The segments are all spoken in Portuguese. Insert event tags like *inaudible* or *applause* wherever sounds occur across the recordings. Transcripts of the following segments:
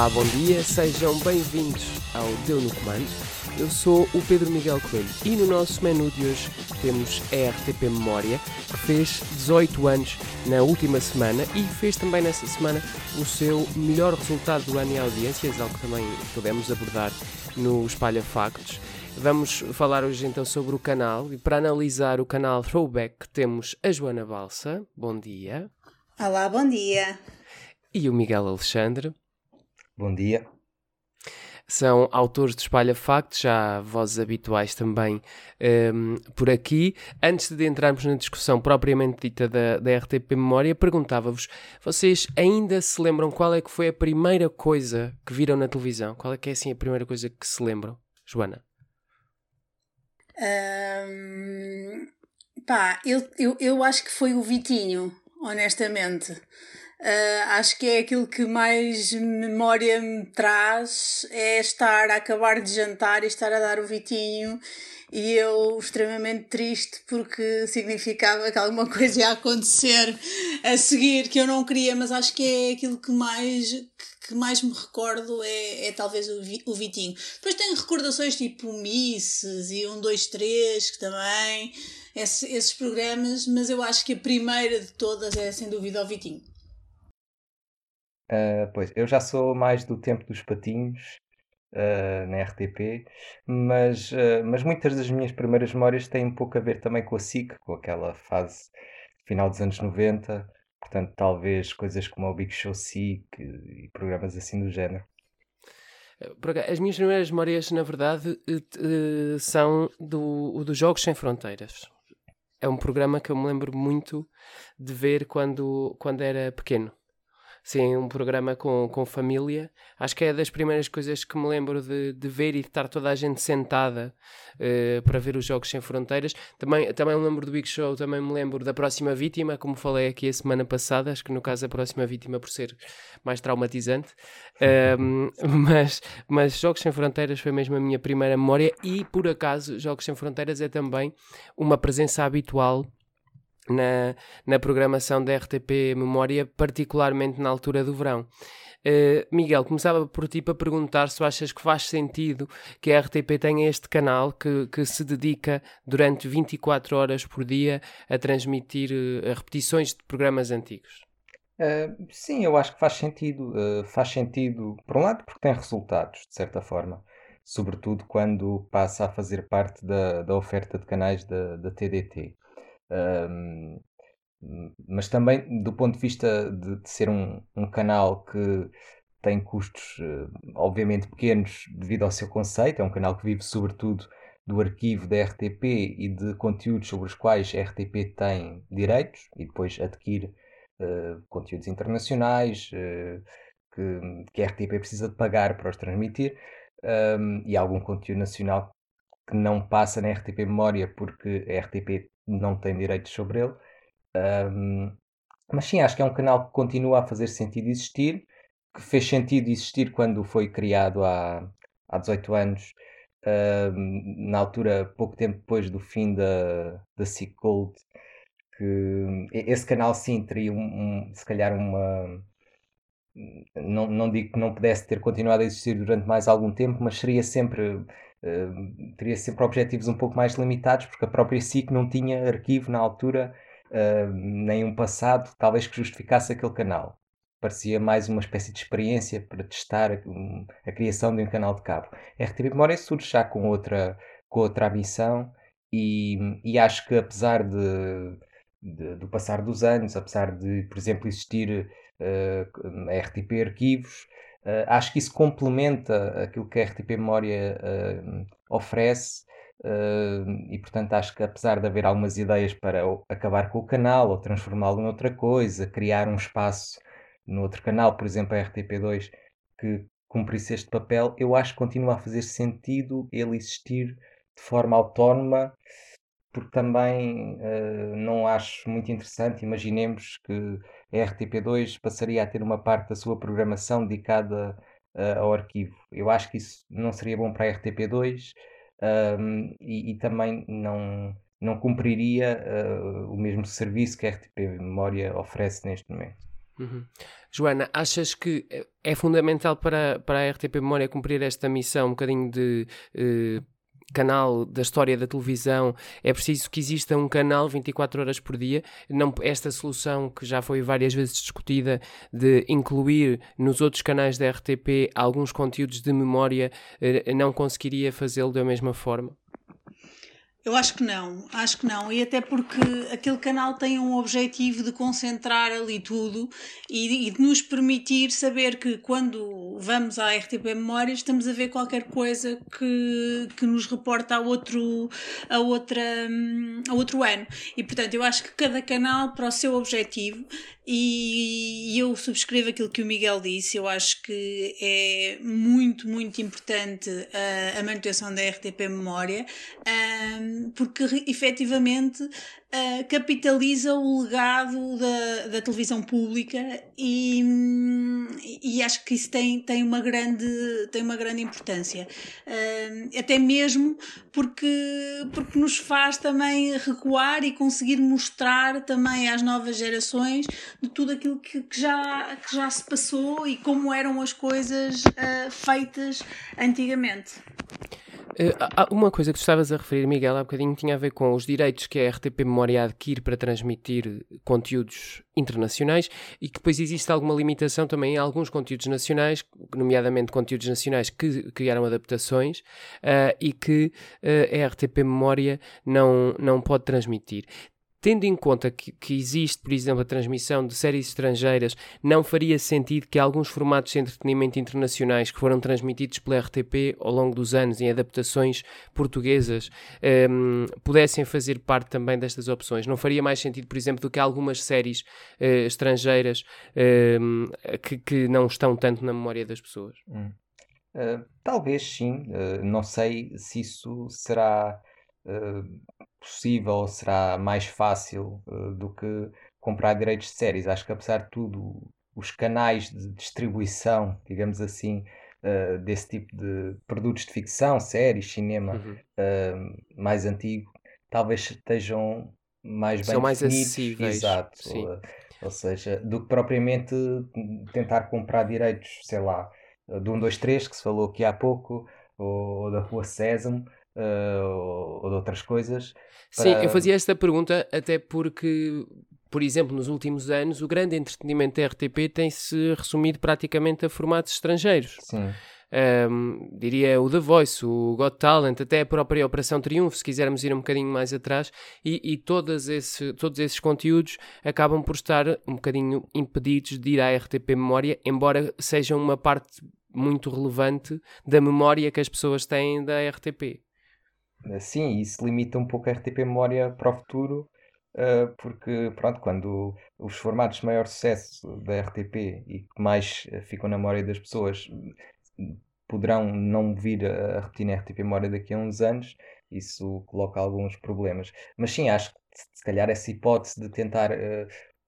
Olá, bom dia, sejam bem-vindos ao Deu no Comando. Eu sou o Pedro Miguel Coelho e no nosso menu de hoje temos a RTP Memória, que fez 18 anos na última semana e fez também nessa semana o seu melhor resultado do ano em audiências, algo que também podemos abordar no Espalha Factos. Vamos falar hoje então sobre o canal e para analisar o canal Throwback temos a Joana Balsa. Bom dia. Olá, bom dia. E o Miguel Alexandre. Bom dia. São autores de Espalha Factos, já vozes habituais também um, por aqui. Antes de entrarmos na discussão propriamente dita da, da RTP Memória, perguntava-vos: vocês ainda se lembram qual é que foi a primeira coisa que viram na televisão? Qual é que é assim a primeira coisa que se lembram? Joana? Um, pá, eu, eu, eu acho que foi o Vitinho, honestamente. Uh, acho que é aquilo que mais memória me traz é estar a acabar de jantar e estar a dar o Vitinho e eu extremamente triste porque significava que alguma *laughs* coisa ia acontecer a seguir que eu não queria, mas acho que é aquilo que mais que mais me recordo é, é talvez o, o Vitinho. Depois tenho recordações tipo Misses e um, dois, três que também, esse, esses programas, mas eu acho que a primeira de todas é sem dúvida o Vitinho. Uh, pois, eu já sou mais do tempo dos patinhos uh, na RTP, mas, uh, mas muitas das minhas primeiras memórias têm um pouco a ver também com a SIC, com aquela fase final dos anos 90, portanto, talvez coisas como o Big Show SIC e programas assim do género. As minhas primeiras memórias, na verdade, são do, do Jogos Sem Fronteiras. É um programa que eu me lembro muito de ver quando, quando era pequeno. Sim, um programa com, com família. Acho que é das primeiras coisas que me lembro de, de ver e de estar toda a gente sentada uh, para ver os Jogos Sem Fronteiras. Também, também me lembro do Big Show, também me lembro da Próxima Vítima, como falei aqui a semana passada. Acho que no caso a Próxima Vítima por ser mais traumatizante. Um, *laughs* mas, mas Jogos Sem Fronteiras foi mesmo a minha primeira memória e, por acaso, Jogos Sem Fronteiras é também uma presença habitual na, na programação da RTP Memória, particularmente na altura do verão. Uh, Miguel, começava por ti para perguntar se achas que faz sentido que a RTP tenha este canal que, que se dedica durante 24 horas por dia a transmitir uh, repetições de programas antigos. Uh, sim, eu acho que faz sentido. faz sentido, por um lado, porque tem resultados, de certa forma, sobretudo quando passa a fazer parte da, da oferta de canais da, da TDT. Um, mas também do ponto de vista de, de ser um, um, canal que tem custos uh, obviamente pequenos devido ao seu conceito, é um canal que vive sobretudo do arquivo da RTP e de conteúdos sobre os quais a RTP tem direitos e depois adquire uh, conteúdos internacionais uh, que, que, a RTP precisa de pagar para os transmitir um, e algum conteúdo nacional que não passa na RTP Memória porque a RTP não tem direitos sobre ele. Um, mas sim, acho que é um canal que continua a fazer sentido existir, que fez sentido existir quando foi criado há, há 18 anos, um, na altura, pouco tempo depois do fim da, da SIC Gold, que esse canal sim teria um, um, se calhar uma. Não, não digo que não pudesse ter continuado a existir durante mais algum tempo, mas seria sempre teria sempre objetivos um pouco mais limitados, porque a própria SIC não tinha arquivo na altura, uh, nem um passado, talvez que justificasse aquele canal. Parecia mais uma espécie de experiência para testar a, um, a criação de um canal de cabo. A RTP Memória surge já com outra, com outra ambição e, e acho que apesar de, de, do passar dos anos, apesar de, por exemplo, existir uh, a RTP Arquivos, Uh, acho que isso complementa aquilo que a RTP Memória uh, oferece uh, e, portanto, acho que apesar de haver algumas ideias para acabar com o canal ou transformá-lo noutra coisa, criar um espaço no outro canal, por exemplo, a RTP2, que cumprisse este papel, eu acho que continua a fazer sentido ele existir de forma autónoma porque também não acho muito interessante. Imaginemos que a RTP2 passaria a ter uma parte da sua programação dedicada uh, ao arquivo. Eu acho que isso não seria bom para a RTP2 um, e, e, também não, não cumpriria uh, o mesmo serviço que a RTP Memória oferece neste momento. Uhum. Joana, achas que é fundamental para, para a RTP Memória cumprir esta missão um bocadinho de eh, canal da história da televisão, é preciso que exista um canal 24 horas por dia. Não, esta solução que já foi várias vezes discutida de incluir nos outros canais da RTP alguns conteúdos de memória, eh, não conseguiria fazê-lo da mesma forma? Eu acho que não, acho que não. E até porque aquele canal tem um objetivo de concentrar ali tudo e, e de nos permitir saber que quando vamos à RTP Memória estamos a ver qualquer coisa que, que nos reporta a outro, a, outra, a outro ano. E portanto, eu acho que cada canal, para o seu objetivo, e eu subscrevo aquilo que o Miguel disse, eu acho que é muito, muito importante a, a manutenção da RTP Memória, um, porque efetivamente uh, capitaliza o legado da, da televisão pública e, e acho que isso tem, tem, uma, grande, tem uma grande importância. Uh, até mesmo porque, porque nos faz também recuar e conseguir mostrar também às novas gerações de tudo aquilo que, que já, que já se passou e como eram as coisas uh, feitas antigamente. Uh, uma coisa que tu estavas a referir, Miguel, há bocadinho tinha a ver com os direitos que a RTP Memória adquire para transmitir conteúdos internacionais e que depois existe alguma limitação também em alguns conteúdos nacionais, nomeadamente conteúdos nacionais que criaram adaptações uh, e que uh, a RTP Memória não, não pode transmitir tendo em conta que, que, existe, por exemplo, a transmissão de séries estrangeiras, não faria sentido que alguns formatos de entretenimento internacionais que foram transmitidos pela RTP ao longo dos anos em adaptações portuguesas um, pudessem fazer parte também destas opções? Não faria mais sentido, por exemplo, do que algumas séries uh, estrangeiras um, que, que, não estão tanto na memória das pessoas? Hum. Uh, talvez sim, uh, não sei se isso será possível ou será mais fácil uh, do que comprar direitos de séries. Acho que, apesar de tudo, os canais de distribuição, digamos assim, uh, desse tipo de produtos de ficção, séries, cinema uhum. uh, mais antigo, talvez estejam mais São bem mais definidos. acessíveis. Exato. Ou, ou, seja, do que propriamente tentar comprar direitos, sei lá, do 1, 2, 3, que se falou aqui há pouco, ou, ou da Rua Sésamo, uh, ou de outras coisas. Para... Sim, eu fazia esta pergunta até porque, por exemplo, nos últimos anos, o grande entretenimento da RTP tem-se resumido praticamente a formatos estrangeiros. Sim. Um, diria o The Voice, o Got Talent, até a própria Operação Triunfo, se quisermos ir um bocadinho mais atrás, e, e todos, esse, todos esses conteúdos acabam por estar um bocadinho impedidos de ir à RTP Memória, embora sejam uma parte muito relevante da memória que as pessoas têm da RTP. Sim, isso limita um pouco a RTP Memória para o futuro, uh, porque, pronto, quando os formatos de maior sucesso da RTP e que mais eh, ficam na memória das pessoas poderão não vir a repetir na RTP Memória daqui a uns anos, isso coloca alguns problemas. Mas sim, acho que se calhar essa hipótese de tentar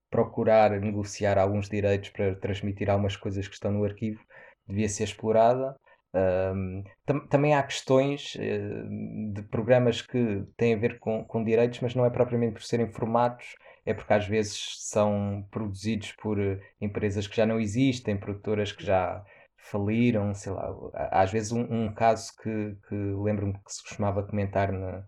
procurar negociar alguns direitos para transmitir algumas coisas que estão no arquivo devia ser explorada. Um, tam também há questões uh, de programas que têm a ver com, com direitos, mas não é propriamente por serem formatos, é porque às vezes são produzidos por uh, empresas que já não existem, produtoras que já faliram, sei lá. Às vezes um, um caso que, que lembro-me que se costumava comentar na,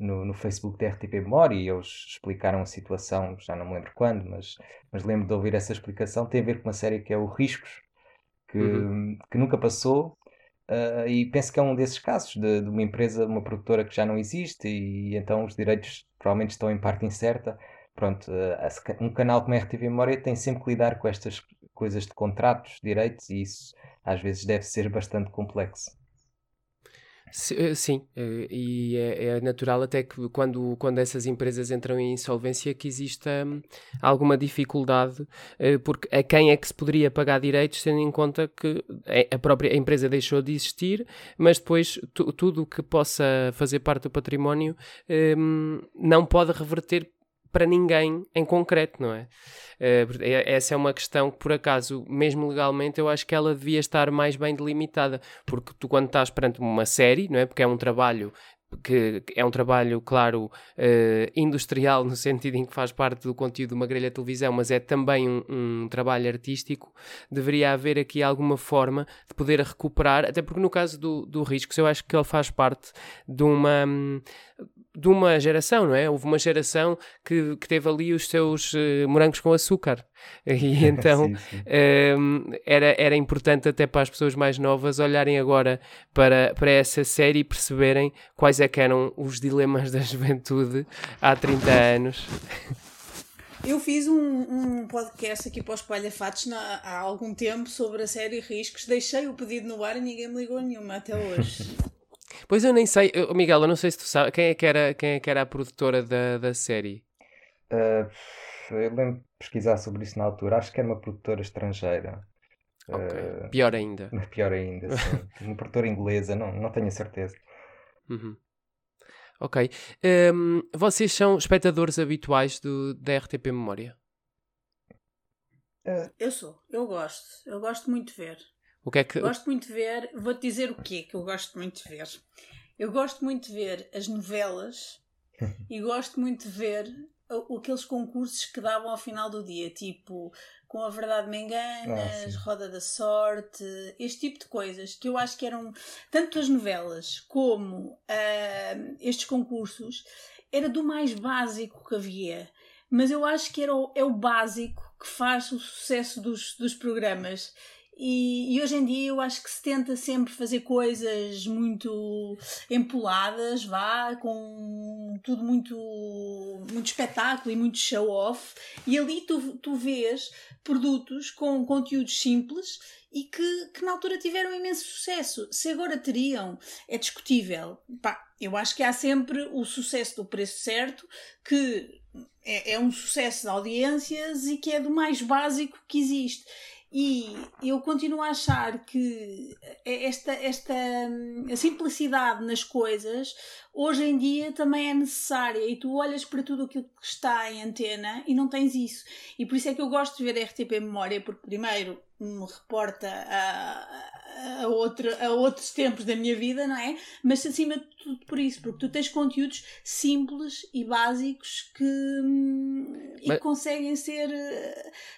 no, no Facebook da RTP Memória e eles explicaram a situação, já não me lembro quando, mas, mas lembro de ouvir essa explicação, tem a ver com uma série que é o Riscos, que, uhum. que nunca passou Uh, e penso que é um desses casos de, de, uma empresa, uma produtora que já não existe e, e então os direitos provavelmente estão em parte incerta. Pronto, uh, um canal como a RTV Memória tem sempre que lidar com estas coisas de contratos, direitos e isso às vezes deve ser bastante complexo. Eh, sim, eh, e é, é, natural até que quando, quando essas empresas entram em insolvência que exista hum, alguma dificuldade, eh, porque a quem é que se poderia pagar direitos, tendo em conta que a própria empresa deixou de existir, mas depois tudo o que possa fazer parte do património hum, não pode reverter para ninguém em concreto, não é? Uh, essa é uma questão que, por acaso, mesmo legalmente, eu acho que ela devia estar mais bem delimitada, porque tu, quando estás perante uma série, não é? Porque é um trabalho que é um trabalho, claro, uh, industrial, *laughs* no sentido em que faz parte do conteúdo de uma grelha de televisão, mas é também um, um, trabalho artístico, deveria haver aqui alguma forma de poder recuperar, até porque no caso do, do Riscos, eu acho que ele faz parte de uma. De uma geração, não é? Houve uma geração que, que teve ali os seus uh, morangos com açúcar. E *laughs* então sim, sim. Um, ehm, era, era importante até para as pessoas mais novas olharem agora para, para essa série e perceberem quais é que eram os dilemas da juventude há 30 anos. Eu fiz um, um podcast aqui para os Palhafatos há algum tempo sobre a série Riscos. Deixei o pedido no ar e ninguém me ligou nenhuma até hoje. Pois eu nem sei, Miguel, eu não sei se tu sabes quem é que era, quem é que era a produtora da, da série. Uh, eu lembro de pesquisar sobre isso na altura. Acho que era uma produtora estrangeira. Okay. Uh, pior ainda. Pior ainda, sim. *laughs* uma produtora inglesa, não, não tenho a certeza. Uhum. Ok. Um, vocês são espectadores habituais do, da RTP Memória? Uh, eu sou, eu gosto. Eu gosto muito de ver. O que é que... Gosto muito de ver, vou-te dizer o que que eu gosto muito de ver. Eu gosto muito de ver as novelas *laughs* e gosto muito de ver aqueles concursos que davam ao final do dia, tipo Com a Verdade Me Enganas, ah, Roda da Sorte, este tipo de coisas que eu acho que eram tanto as novelas como uh, estes concursos, era do mais básico que havia. Mas eu acho que era o, é o básico que faz o sucesso dos, dos programas. E, e, hoje em dia eu acho que se tenta sempre fazer coisas muito empoladas, vá, com tudo muito, muito espetáculo e muito show-off. E ali tu, tu vês produtos com conteúdos simples e que, que na altura tiveram imenso sucesso. Se agora teriam, é discutível. Pá, eu acho que há sempre o sucesso do preço certo, que é, é um sucesso de audiências e que é do mais básico que existe. E eu continuo a achar que esta, esta a simplicidade nas coisas hoje em dia também é necessária e tu olhas para tudo aquilo que está em antena e não tens isso. E por isso é que eu gosto de ver a RTP Memória, porque primeiro me reporta a, a, outro, a outros tempos da minha vida, não é? Mas acima de tudo por isso, porque tu tens conteúdos simples e básicos que, hum, que conseguem ser,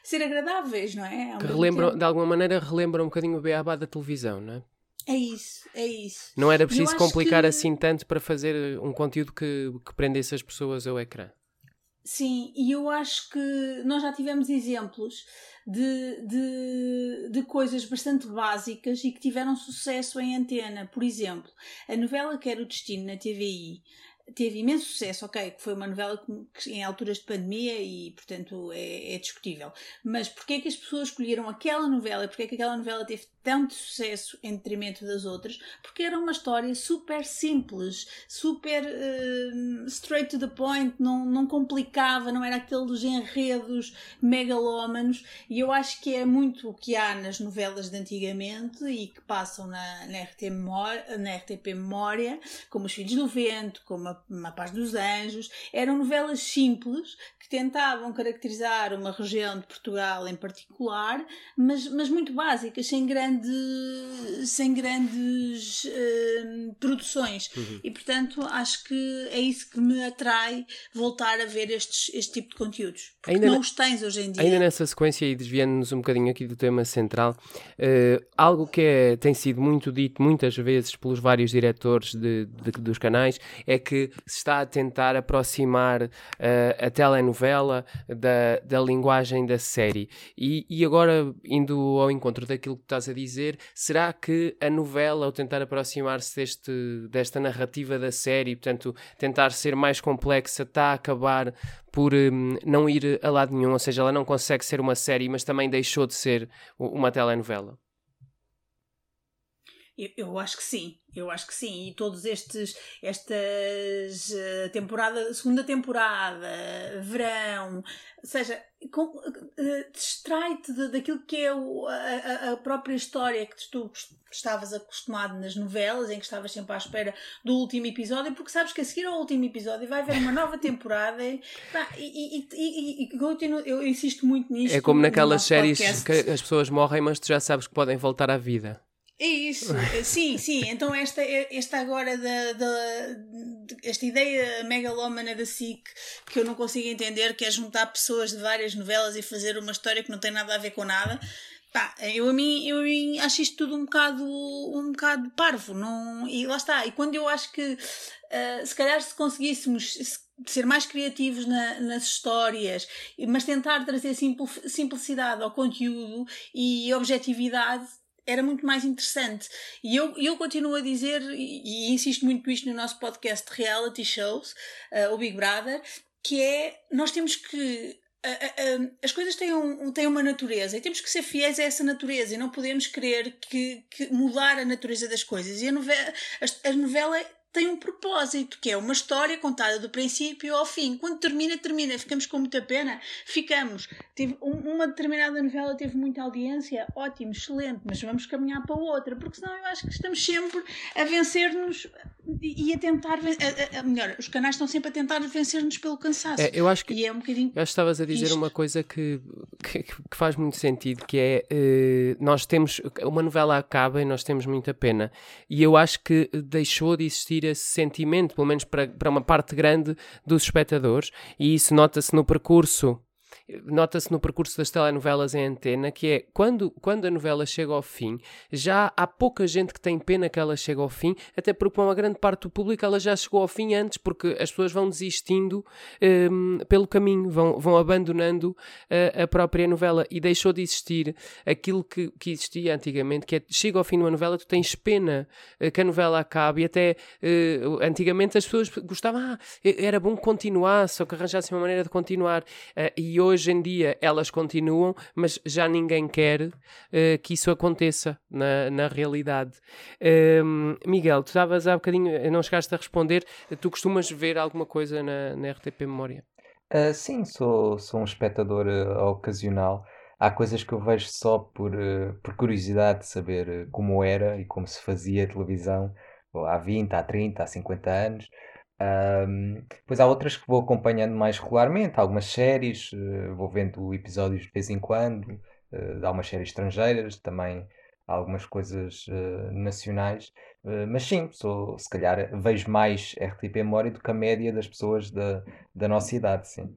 ser agradáveis, não é? que relembram, de alguma maneira relembram um bocadinho o beabá da televisão, não é? É isso, é isso. Não era preciso complicar que... assim tanto para fazer um conteúdo que, que prendesse as pessoas ao ecrã. Sim, e eu acho que nós já tivemos exemplos de, de, de coisas bastante básicas e que tiveram sucesso em antena. Por exemplo, a novela que era o Destino na TVI teve imenso sucesso, ok, que foi uma novela que, em alturas de pandemia e, portanto, é, é discutível. Mas porquê é que as pessoas escolheram aquela novela? Porquê é que aquela novela teve tanto sucesso em detrimento das outras? Porque era uma história super simples, super uh, straight to the point, não, não complicava, não era aqueles enredos megalómanos. E eu acho que é muito o que há nas novelas de antigamente e que passam na, na, RT Memória, na RTP Memória, como Os Filhos do Vento, como a uma Paz dos Anjos, eram novelas simples que tentavam caracterizar uma região de Portugal em particular, mas, mas muito básicas, sem, grande, sem grandes uh, produções. Uhum. E portanto acho que é isso que me atrai voltar a ver estes, este tipo de conteúdos. Porque ainda não os tens hoje em dia. Ainda nessa sequência e desviando-nos um bocadinho aqui do tema central, uh, algo que é, tem sido muito dito muitas vezes pelos vários diretores de, de, dos canais é que se está a tentar aproximar uh, a telenovela da, da linguagem da série. E, e agora, indo ao encontro daquilo que estás a dizer, será que a novela, ao tentar aproximar-se deste, desta narrativa da série, portanto, tentar ser mais complexa, está a acabar por um, não ir a lado nenhum, ou seja, ela não consegue ser uma série, mas também deixou de ser uma telenovela? Eu, eu, acho que sim, eu acho que sim. E todos estes, estas uh, temporada, segunda temporada, verão, ou seja, uh, distrai-te daquilo que é o, a, a, própria história que tu estavas acostumado nas novelas, em que estavas sempre à espera do último episódio, porque sabes que a seguir ao último episódio vai haver uma nova temporada e, e, e, e, e continuo, eu insisto muito nisto. É como naquelas séries podcast. que as pessoas morrem, mas tu já sabes que podem voltar à vida. É isso, *laughs* sim, sim. Então esta, esta agora da, da esta ideia megalómana da SIC que eu não consigo entender, que é juntar pessoas de várias novelas e fazer uma história que não tem nada a ver com nada. Pá, eu a mim, eu a mim acho isto tudo um bocado, um bocado parvo, não, e lá está. E quando eu acho que uh, se calhar se conseguíssemos ser mais criativos na, nas histórias, mas tentar trazer simplicidade ao conteúdo e objetividade era muito mais interessante. E eu, eu continuo a dizer, e, e insisto muito isto no nosso podcast reality shows, uh, o Big Brother, que é nós temos que. As coisas têm, um, têm uma natureza e temos que ser fiéis a essa natureza e não podemos querer que, que mudar a natureza das coisas. E a novela, a novela tem um propósito, que é uma história contada do princípio ao fim. Quando termina, termina. Ficamos com muita pena. Ficamos. Tive, uma determinada novela teve muita audiência, ótimo, excelente, mas vamos caminhar para outra, porque senão eu acho que estamos sempre a vencer-nos e a tentar. A, a, a, melhor, os canais estão sempre a tentar vencer-nos pelo cansaço. É, eu acho que, e é um bocadinho. Eu acho que estavas a dizer isto. uma coisa que, que, que, faz muito sentido, que é uh, nós temos. Uma novela acaba e nós temos muita pena. E eu acho que deixou de existir esse sentimento, pelo menos para, para uma parte grande dos espectadores, e isso nota-se no percurso nota-se no percurso das telenovelas em antena, que é quando, quando a novela chega ao fim, já há pouca gente que tem pena que ela chegue ao fim, até porque para uma grande parte do público ela já chegou ao fim antes, porque as pessoas vão desistindo um, pelo caminho, vão, vão abandonando a, a, própria novela e deixou de existir aquilo que, que existia antigamente, que é chega ao fim de uma novela, tu tens pena uh, que a novela acabe e até uh, antigamente as pessoas gostavam, ah, era bom continuar, só que arranjassem uma maneira de continuar. Uh, e hoje hoje em dia elas continuam, mas já ninguém quer uh, que isso aconteça na, na realidade. Uh, Miguel, tu estavas há bocadinho, não chegaste a responder, tu costumas ver alguma coisa na, na RTP Memória? Uh, sim, sou, sou um espectador uh, ocasional. Há coisas que eu vejo só por, por curiosidade de saber como era e como se fazia televisão há 20, há 30, há 50 anos. Um, depois há outras que vou acompanhando mais regularmente, algumas séries, uh, vou vendo episódios de vez em quando, uh, algumas séries estrangeiras, também algumas coisas uh, nacionais, mas sim, sou, se calhar vejo mais RTP Memória do que a média das pessoas da, da nossa idade, sim.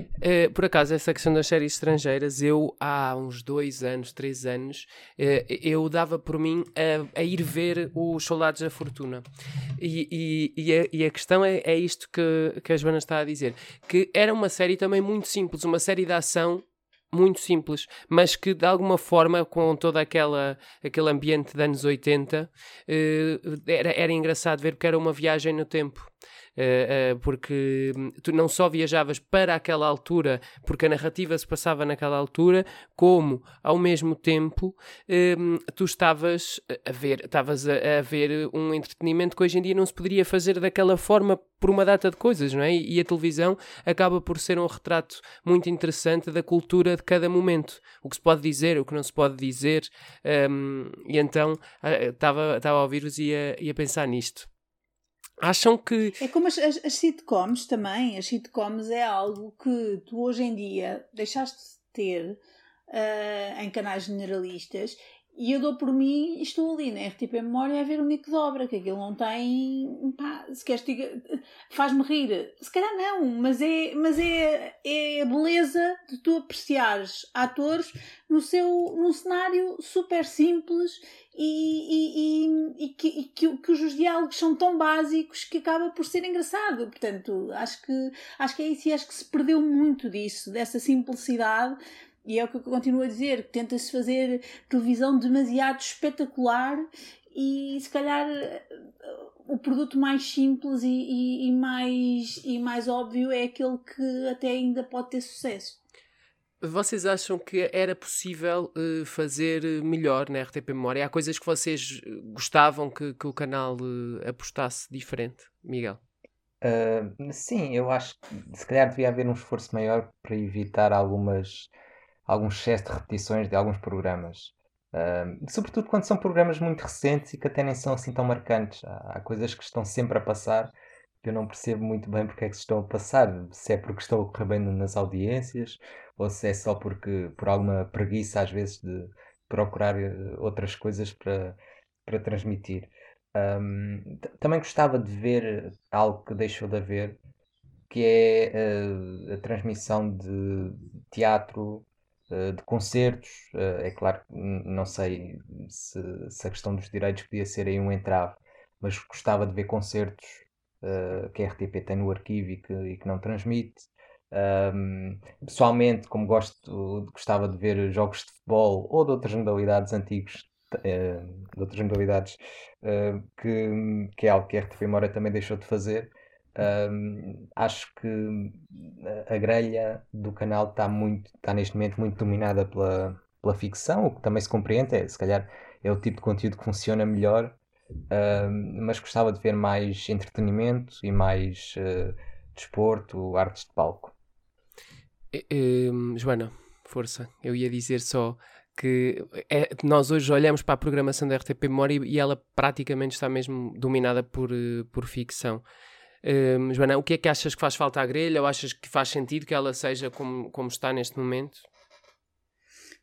Uh, por acaso, essa questão das séries estrangeiras, eu há uns dois anos, três anos, uh, eu dava por mim a, a, ir ver os Soldados da Fortuna. E, e, e, a, e a, questão é, é isto que, que a Joana está a dizer: que era uma série também muito simples, uma série de ação muito simples, mas que de alguma forma, com todo aquela, aquele ambiente de anos 80, eh, era, era engraçado ver porque era uma viagem no tempo. Uh, uh, porque hum, tu não só viajavas para aquela altura, porque a narrativa se passava naquela altura, como ao mesmo tempo uh, tu estavas a ver, estavas a, ver um entretenimento que hoje em dia não se poderia fazer daquela forma por uma data de coisas, não é? E, a televisão acaba por ser um retrato muito interessante da cultura de cada momento, o que se pode dizer, o que não se pode dizer, um, e então estava a ouvir-vos e a, e a pensar nisto. Acham que. É como as, as, as, sitcoms também. As sitcoms é algo que tu hoje em dia deixaste de ter uh, em canais generalistas e eu dou por mim, estou ali na RTP Memória a ver o Mico Dobra, que aquilo não tem. Pá, se queres faz-me rir. Se calhar não, mas é, mas é, é a beleza de tu apreciares atores no seu, num cenário super simples e, e, e, e, que, que, que, os diálogos são tão básicos que acaba por ser engraçado. Portanto, acho que, acho que é isso e acho que se perdeu muito disso, dessa simplicidade e é o que eu continuo a dizer, tenta-se fazer televisão demasiado espetacular e se calhar o produto mais simples e, e, e, mais, e mais óbvio é aquele que até ainda pode ter sucesso. Vocês acham que era possível uh, fazer melhor na RTP Memória? Há coisas que vocês gostavam que, que o canal uh, apostasse diferente, Miguel? Uh, sim, eu acho que se calhar devia haver um esforço maior para evitar algumas algum excesso de repetições de alguns programas. Uh, sobretudo quando são programas muito recentes e que até nem são assim tão marcantes. Há, há, coisas que estão sempre a passar que eu não percebo muito bem porque é que se estão a passar. Se é porque estão a correr bem nas audiências ou se é só porque por alguma preguiça às vezes de, procurar outras coisas para, para transmitir. Um, também gostava de ver algo que deixou de haver, que é uh, a transmissão de teatro, de concertos. Uh, é claro que não sei se, se, a questão dos direitos podia ser aí um entrave, mas gostava de ver concertos que a RTP tem no arquivo e que, e que não transmite. Um, pessoalmente, como gosto, gostava de ver jogos de futebol ou de outras modalidades antigos, de outras modalidades, que, que é algo que a RTP Memória também deixou de fazer. Um, acho que a grelha do canal está muito está neste momento muito dominada pela, pela ficção, o que também se compreende, é, se calhar é o tipo de conteúdo que funciona melhor, um, mas gostava de ver mais entretenimento e mais uh, desporto, artes de palco. Joana, força, eu ia dizer só que é, nós hoje olhamos para a programação da RTP Memória e ela praticamente está mesmo dominada por, eh, por ficção. Um, Joana, o que é que achas que faz falta à grelha ou achas que faz sentido que ela seja como, como está neste momento?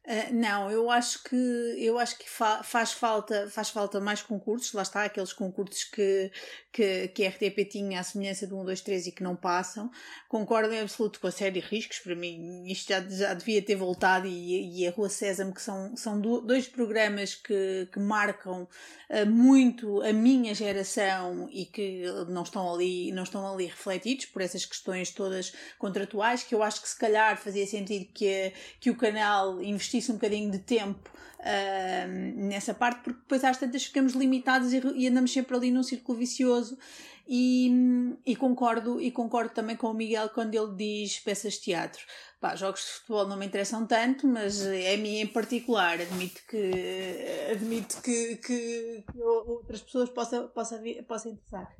Uh, não, eu acho que eu acho que fa faz falta faz falta mais concursos, lá está aqueles concursos que, que, que a RTP tinha à semelhança do 1, 2, 3 e que não passam. Concordo em absoluto com a série Riscos, para mim isto já, já devia ter voltado e, e a Rua Sésamo, que são, são do, dois programas que, que marcam uh, muito a minha geração e que não estão ali não estão ali refletidos por essas questões todas contratuais, que eu acho que se calhar fazia sentido que, que o canal investisse um bocadinho de tempo uh, nessa parte, porque depois às tantas ficamos limitados e, e, andamos sempre ali num círculo vicioso. E, e, concordo, e concordo também com o Miguel quando ele diz peças de teatro. Pá, jogos de futebol não me interessam tanto, mas é a mim em particular. Admito que, admito que, que, que outras pessoas possam possa, possa interessar.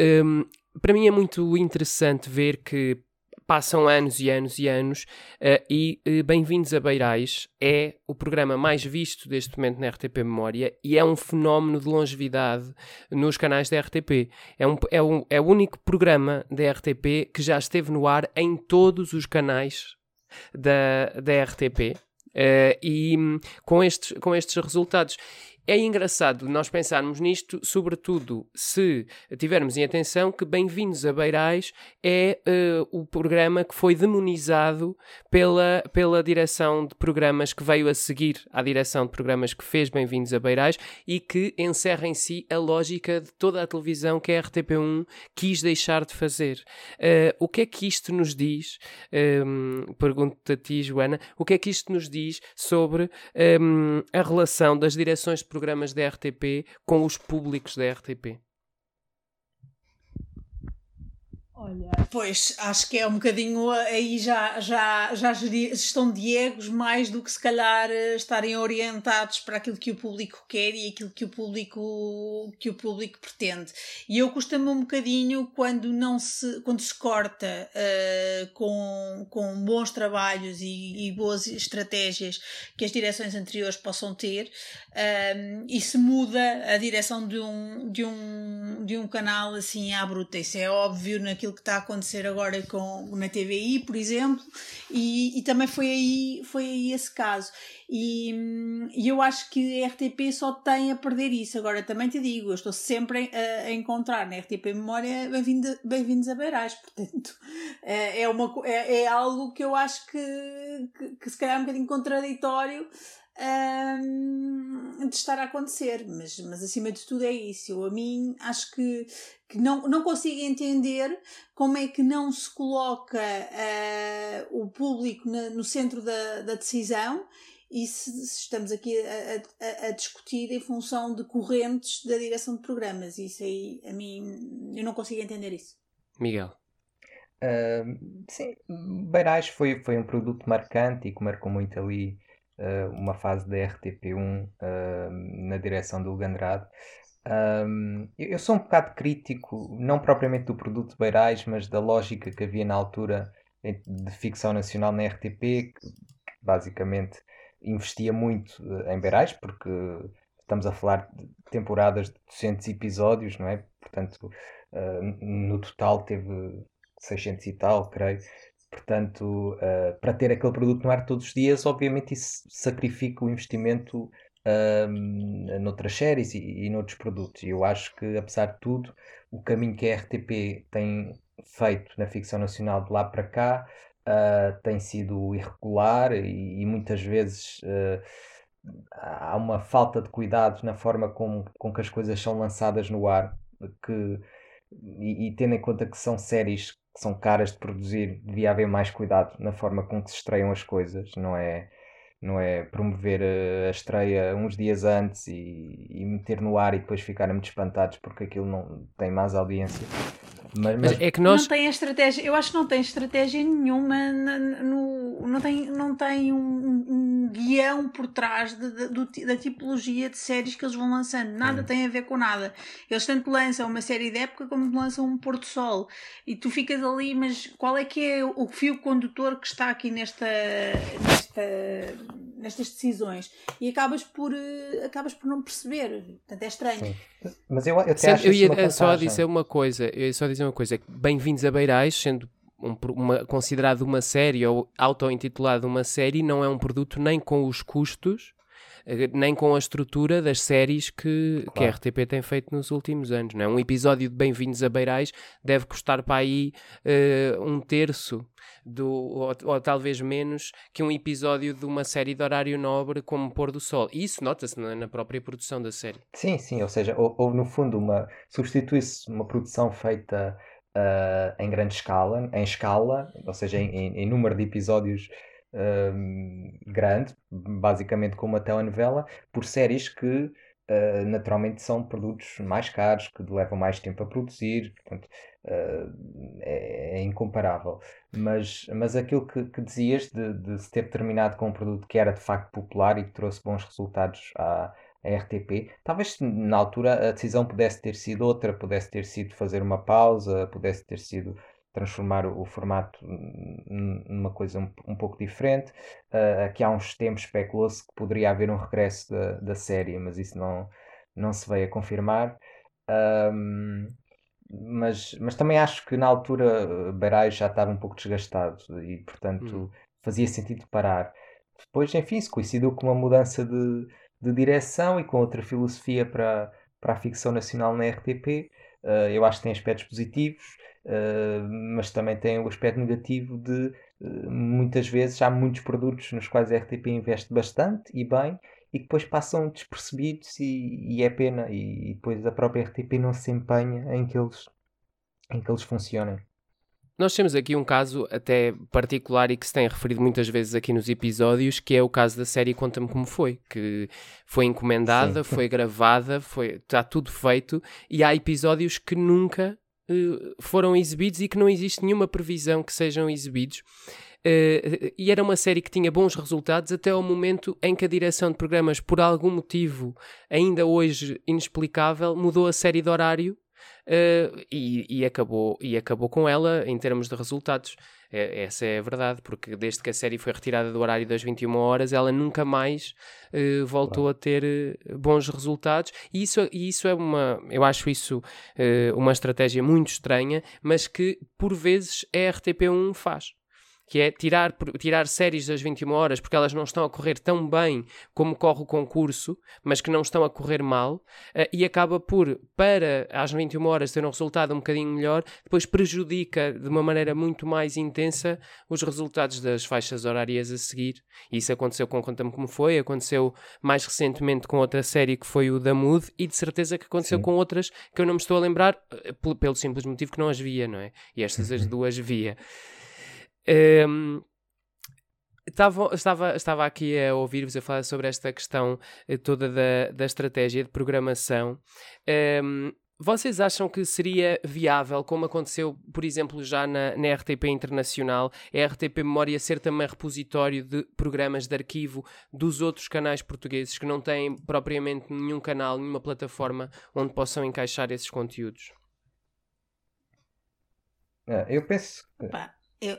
Um, para mim é muito interessante ver que passam anos e anos e anos uh, e uh, Bem-vindos a Beirais é o programa mais visto deste momento na RTP Memória e é um fenómeno de longevidade nos canais da RTP. É, um, é, um, é o único programa da RTP que já esteve no ar em todos os canais da, da RTP. Uh, eh, e um, com, estes, com estes resultados. É engraçado nós pensarmos nisto, sobretudo se tivermos em atenção que Bem-vindos a Beirais é uh, o programa que foi demonizado pela, pela direção de programas que veio a seguir à direção de programas que fez Bem-vindos a Beirais e que encerra em si a lógica de toda a televisão que a RTP1 quis deixar de fazer. Uh, o que é que isto nos diz? Um, ehm, Pergunto-te a ti, Joana, o que é que isto nos diz sobre um, ehm, a relação das direções de programas da RTP com os públicos da RTP? Olha, pois acho que é um bocadinho aí já, já, já gestão de egos mais do que se calhar eh, estarem orientados para aquilo que o público quer e aquilo que o público, que o público pretende. E eu custa-me um bocadinho quando não se, quando se corta uh, com, com bons trabalhos e, e, boas estratégias que as direções anteriores possam ter uh, e se muda a direção de um, de um, de um canal assim à bruta. Isso é óbvio naquilo aquilo que está a acontecer agora com, na TVI, por exemplo, e, e também foi aí, foi aí esse caso. E, e, eu acho que a RTP só tem a perder isso. Agora também te digo, eu estou sempre a, a encontrar na RTP Memória bem-vindos bem a Beirais, *laughs* portanto é, é, uma, é, é, algo que eu acho que, que, que se calhar é um bocadinho contraditório um, de estar a acontecer, mas, mas acima de tudo é isso. Eu, a mim, acho que, que não, não consigo entender como é que não se coloca uh, o público na, no centro da, da decisão e se, se estamos aqui a, a, a, discutir em função de correntes da direção de programas. Isso aí, a mim, eu não consigo entender isso. Miguel. Uh, sim, Beirais foi, foi um produto marcante e que marcou muito ali uh, uma fase da RTP1 uh, na direção do Gandrade. Um, eu sou um bocado crítico, não propriamente do produto Beirais, mas da lógica que havia na altura de ficção nacional na RTP, que basicamente investia muito eh, em Beirais, porque estamos a falar de temporadas de 200 episódios, não é? Portanto, uh, no total teve 600 e tal, creio. Portanto, uh, para ter aquele produto no ar todos os dias, obviamente isso sacrifica o investimento uh, noutras séries e, e noutros produtos. E eu acho que, apesar de tudo, o caminho que a RTP tem feito na ficção nacional de lá para cá uh, tem sido irregular e, e muitas vezes uh, há uma falta de cuidado na forma com, com que as coisas são lançadas no ar que, e, e tendo em conta que são séries que são caras de produzir, devia haver mais cuidado na forma com que se estreiam as coisas, não é? Não é promover a estreia uns dias antes e, e meter no ar e depois ficarem muito espantados porque aquilo não tem mais audiência. Mas, mas, é que nós... Não tem estratégia, eu acho que não tem estratégia nenhuma, no, não tem, não tem um, um guião por trás de, de, da tipologia de séries que eles vão lançando. Nada hum. tem a ver com nada. Eles tanto lançam uma série de época como lançam um Porto Sol. E tu ficas ali, mas qual é que é o fio condutor que está aqui nesta, nesta, nestas decisões? E acabas por, eh, acabas por não perceber. Portanto, é estranho. Sim. Mas eu, eu, Sempre, eu ia só dizer uma coisa, eu ia só dizer uma coisa, Bem-vindos a Beirais, sendo um, uma, considerado uma série ou auto-intitulado uma série, não é um produto nem com os custos, eh, nem com a estrutura das séries que, claro. que a RTP tem feito nos últimos anos. Não é? Um episódio de Bem-vindos a Beirais deve custar para aí uh, um terço do, ou, ou, talvez menos que um episódio de uma série de horário nobre como Pôr do Sol. E isso nota-se na, na, própria produção da série. Sim, sim, ou seja, houve no fundo uma. substitui-se uma produção feita uh, em grande escala, em escala, ou seja, em, em, número de episódios uh, grande, basicamente como uma telenovela, por séries que uh, naturalmente são produtos mais caros, que levam mais tempo a produzir, portanto é, é, incomparável. Mas, mas aquilo que, que dizias de, de se ter terminado com um produto que era de facto popular e que trouxe bons resultados à a RTP. Talvez na altura a decisão pudesse ter sido outra, pudesse ter sido fazer uma pausa, pudesse ter sido transformar o, o formato numa coisa um, um pouco diferente. Uh, aqui há uns tempos especulou-se que poderia haver um regresso da, da série, mas isso não, não se veio a confirmar. Um, mas, mas também acho que na altura Berais já estava um pouco desgastado e, portanto, hum. fazia sentido parar. Depois, enfim, se coincidiu com uma mudança de, de direção e com outra filosofia para, para a ficção nacional na RTP. Uh, eh, eu acho que tem aspectos positivos, uh, mas também tem o aspecto negativo de uh, muitas vezes há muitos produtos nos quais a RTP investe bastante e bem e que depois passam despercebidos e, e é pena e, e, depois a própria RTP não se empenha em que eles, em que eles funcionem. Nós temos aqui um caso até particular e que se tem referido muitas vezes aqui nos episódios, que é o caso da série Conta-me Como Foi, que foi encomendada, Sim. foi gravada, foi, está tudo feito e há episódios que nunca uh, foram exibidos e que não existe nenhuma previsão que sejam exibidos. Uh, e era uma série que tinha bons resultados até ao momento em que a direção de programas, por algum motivo ainda hoje inexplicável, mudou a série de horário uh, e, e, acabou, e acabou com ela em termos de resultados. É, essa é a verdade, porque desde que a série foi retirada do horário das 21 horas, ela nunca mais uh, voltou claro. a ter uh, bons resultados. E isso, e isso é uma, eu acho isso uma estratégia muito estranha, mas que por vezes a RTP1 faz que é tirar, tirar séries das 21 horas porque elas não estão a correr tão bem como corre o concurso, mas que não estão a correr mal, uh, e acaba por, para às 21 horas ter um resultado um bocadinho melhor, depois prejudica de uma maneira muito mais intensa os resultados das faixas horárias a seguir. E isso aconteceu com Conta-me Como Foi, aconteceu mais recentemente com outra série que foi o da Mood, e de certeza que aconteceu Sim. com outras que eu não me estou a lembrar, eh, pelo simples motivo que não as via, não é? E estas as duas via. Um, Estava, estava, estava aqui a ouvir-vos a falar sobre esta questão eh, toda da, da estratégia de programação. Um, vocês acham que seria viável, como aconteceu, por exemplo, já na, na, RTP Internacional, a RTP Memória ser também repositório de programas de arquivo dos outros canais portugueses que não têm propriamente nenhum canal, nenhuma plataforma onde possam encaixar esses conteúdos? É, eu penso. Pá, eu,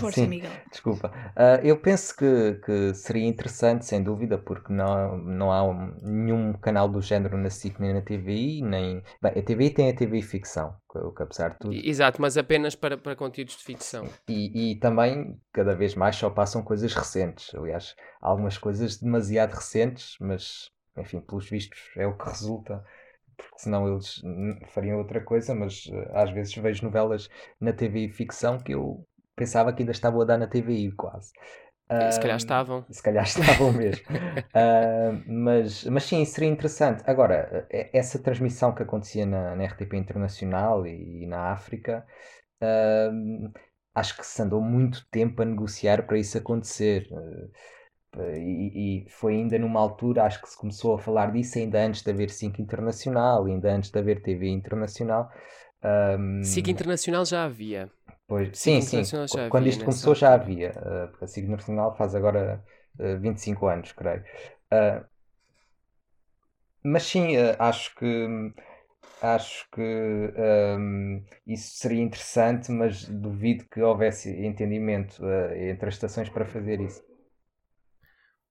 Força, Sim, Miguel. Desculpa. Uh, eu penso que, que seria interessante, sem dúvida, porque não, não há um, nenhum canal do género na SIC nem na TVI, nem. Bem, a TVI tem a TVI ficção, o que apesar de tudo. Exato, mas apenas para, para conteúdos de ficção. E, e também, cada vez mais, só passam coisas recentes. Aliás, há algumas coisas demasiado recentes, mas, enfim, pelos vistos, é o que resulta porque senão eles fariam outra coisa, mas uh, às vezes vejo novelas na TV ficção que eu pensava que ainda estavam a dar na TVI quase. Uh, se calhar estavam. Se calhar estavam mesmo. *laughs* uh, mas, mas sim, seria interessante. Agora, essa transmissão que acontecia na, na RTP Internacional e, e na África, uh, acho que se andou muito tempo a negociar para isso acontecer. E, e, foi ainda numa altura, acho que se começou a falar disso ainda antes de haver 5 Internacional, ainda antes de haver TV Internacional. Um, SIC Internacional já havia. Pois, sim, sim. Quando isto começou já havia. Uh, porque a SIG Nacional faz agora uh, 25 anos, creio. Uh, mas sim, uh, acho que acho que um, isso seria interessante, mas duvido que houvesse entendimento entre as estações para fazer isso.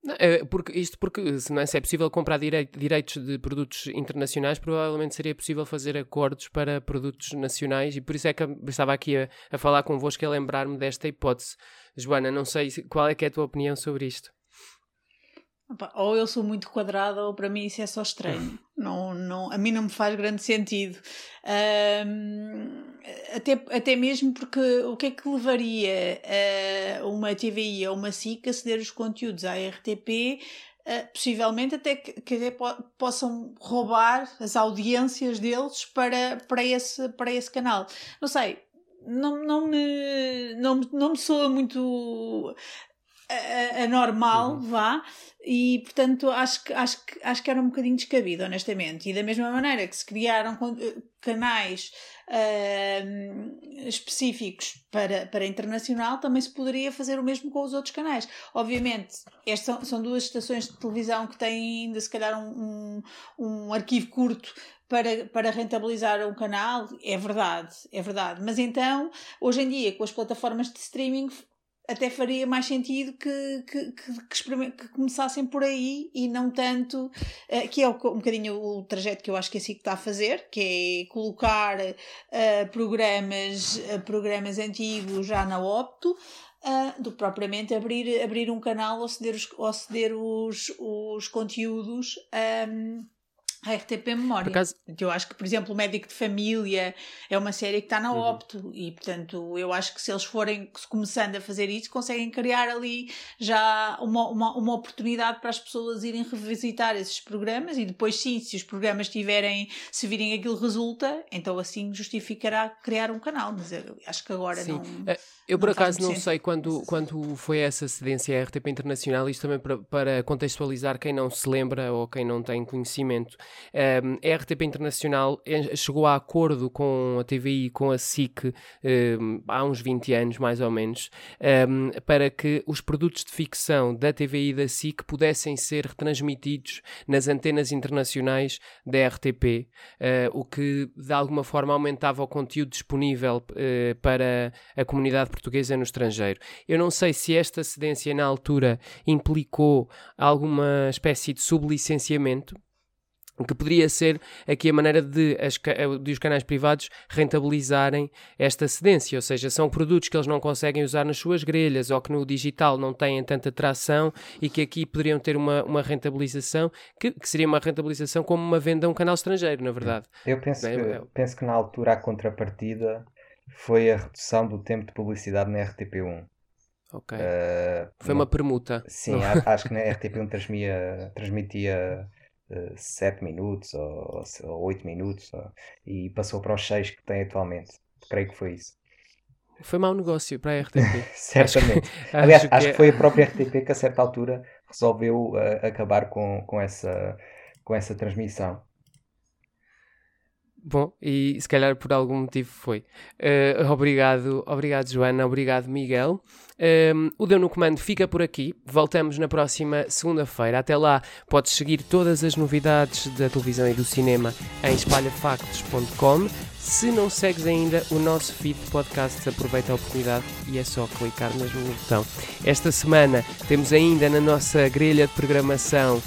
Não, é porque, isto porque se não é, se é possível comprar direitos de produtos internacionais, provavelmente seria possível fazer acordos para produtos nacionais e por isso é que estava aqui a, a falar convosco e a lembrar-me desta hipótese. Joana, não sei qual é, é a tua opinião sobre isto. Ou eu sou muito quadrada ou para mim isso é só estranho. Não, não, a mim não me faz grande sentido. Um, até, até mesmo porque o que é que levaria a uma TVI ou uma SIC a ceder os conteúdos à RTP Uh, possivelmente até que, que po possam roubar as audiências deles para, para, esse, para esse canal. Não sei, não, não, me, não, não me soa muito anormal, uhum. vá, e portanto acho que, acho, que, acho que era um bocadinho descabido, honestamente. E da mesma maneira que se criaram eh, canais uh, específicos para, para internacional, também se poderia fazer o mesmo com os outros canais. Obviamente, estas são, são duas estações de televisão que têm ainda se calhar um, um, um arquivo curto para, para rentabilizar um canal, é verdade, é verdade. Mas então, hoje em dia, com as plataformas de streaming, até faria mais sentido que, que, que, que, começassem por aí e não tanto, uh, que é um bocadinho o trajeto que eu acho que é assim que está a fazer, que é colocar uh, programas, uh, programas antigos já na Opto, do que propriamente abrir, abrir um canal ou ceder os, ou ceder os, os conteúdos. Um, a RTP Memória. Acaso... Eu acho que, por exemplo, o Médico de Família é uma série que está na uhum. Opto e, portanto, eu acho que se eles forem começando a fazer isso, conseguem criar ali já uma, uma, uma oportunidade para as pessoas irem revisitar esses programas e depois, sim, se os programas tiverem, se virem aquilo resulta, então assim justificará criar um canal. Mas eu acho que agora sim. não. É, eu, por acaso, não sei quando, quando foi essa cedência à RTP Internacional, isto também para, para contextualizar quem não se lembra ou quem não tem conhecimento. Um, a RTP Internacional chegou a acordo com a TVI, com a SIC, um, há uns 20 anos mais ou menos, um, para que os produtos de ficção da TVI e da SIC pudessem ser retransmitidos nas antenas internacionais da RTP, uh, o que de alguma forma aumentava o conteúdo disponível uh, para a comunidade portuguesa no estrangeiro. Eu não sei se esta cedência na altura implicou alguma espécie de sublicenciamento, que poderia ser aqui a maneira de, as, de os canais privados rentabilizarem esta cedência, ou seja, são produtos que eles não conseguem usar nas suas grelhas ou que no digital não têm tanta tração e que aqui poderiam ter uma, uma rentabilização que, que seria uma rentabilização como uma venda a um canal estrangeiro, na verdade. Eu penso, é? que, penso que na altura a contrapartida foi a redução do tempo de publicidade na RTP1. Ok. Uh, foi uma permuta. Sim, *laughs* acho que na RTP1 transmitia, transmitia 7 uh, minutos ou, ou 8 minutos ou, e passou para os 6 que tem atualmente. Creio que foi isso. Foi mau negócio para a RTP. *laughs* Certamente. Acho, Aliás, acho, acho que, foi a própria RTP que a certa altura resolveu uh, acabar com, com, essa, com essa transmissão. Bom, e se calhar por algum motivo foi. Uh, obrigado, obrigado Joana, obrigado Miguel. Um, ehm, o Deu no Comando fica por aqui. Voltamos na próxima segunda-feira. Até lá, podes seguir todas as novidades da televisão e do cinema em espalhafactos.com. Se não segues ainda o nosso feed de podcasts, aproveita a oportunidade e é só clicar mesmo no botão. Esta semana temos ainda na nossa grelha de programação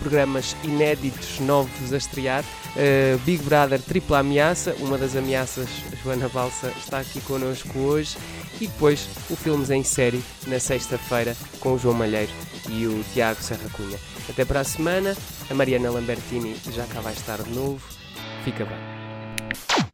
programas inéditos novos a estrear. Uh, Big Brother Tripla Ameaça, uma das ameaças, Joana Balsa está aqui connosco hoje. E depois o Filmes em Série, na sexta-feira, com o João Malheiro e o Tiago Serra Cunha. Até para a semana, a Mariana Lambertini já cá vai estar de novo. Fica bem.